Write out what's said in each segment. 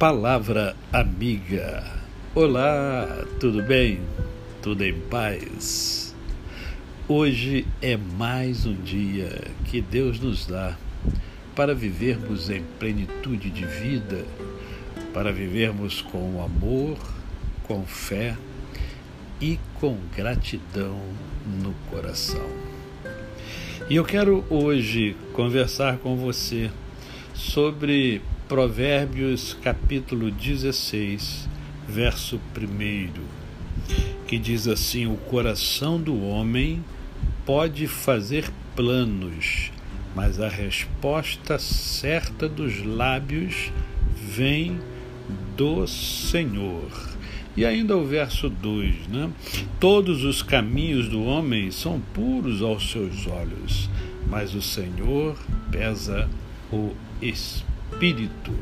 Palavra amiga. Olá, tudo bem? Tudo em paz? Hoje é mais um dia que Deus nos dá para vivermos em plenitude de vida, para vivermos com amor, com fé e com gratidão no coração. E eu quero hoje conversar com você sobre Provérbios capítulo 16, verso 1, que diz assim: O coração do homem pode fazer planos, mas a resposta certa dos lábios vem do Senhor. E ainda o verso 2, né? Todos os caminhos do homem são puros aos seus olhos, mas o Senhor pesa o espírito espírito.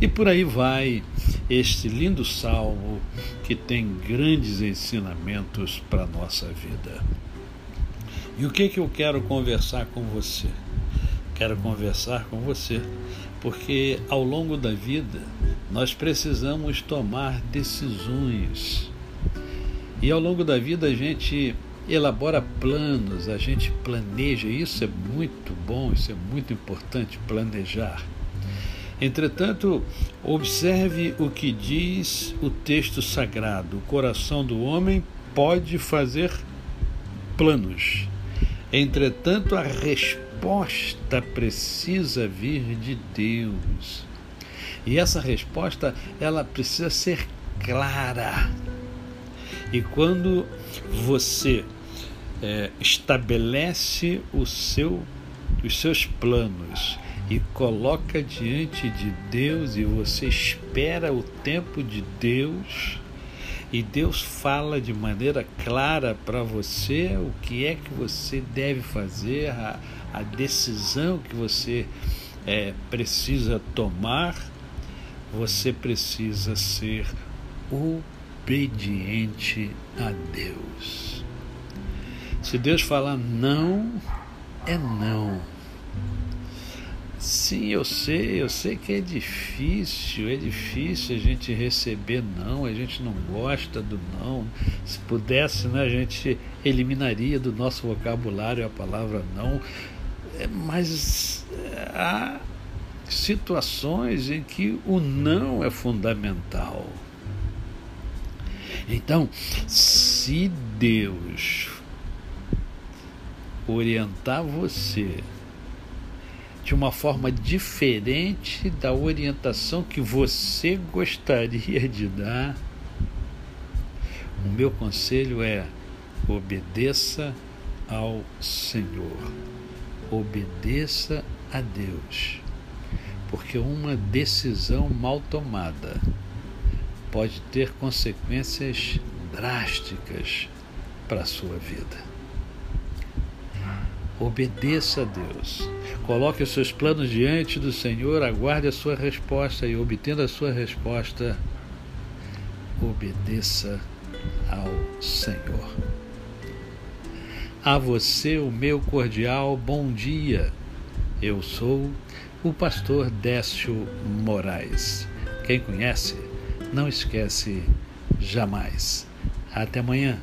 E por aí vai este lindo salmo que tem grandes ensinamentos para a nossa vida. E o que, que eu quero conversar com você? Quero conversar com você porque ao longo da vida nós precisamos tomar decisões. E ao longo da vida a gente elabora planos, a gente planeja, isso é muito bom, isso é muito importante planejar. Entretanto, observe o que diz o texto sagrado: o coração do homem pode fazer planos. Entretanto, a resposta precisa vir de Deus. E essa resposta, ela precisa ser clara. E quando você é, estabelece seu, os seus planos e coloca diante de Deus e você espera o tempo de Deus e Deus fala de maneira clara para você o que é que você deve fazer, a, a decisão que você é, precisa tomar, você precisa ser obediente a Deus. Se Deus falar não, é não Sim, eu sei, eu sei que é difícil, é difícil a gente receber não, a gente não gosta do não. Se pudesse, né, a gente eliminaria do nosso vocabulário a palavra não. É, mas é, há situações em que o não é fundamental. Então, se Deus orientar você de uma forma diferente da orientação que você gostaria de dar, o meu conselho é obedeça ao Senhor, obedeça a Deus, porque uma decisão mal tomada pode ter consequências drásticas para a sua vida. Obedeça a Deus. Coloque os seus planos diante do Senhor, aguarde a sua resposta e, obtendo a sua resposta, obedeça ao Senhor. A você o meu cordial bom dia. Eu sou o pastor Décio Moraes. Quem conhece, não esquece jamais. Até amanhã.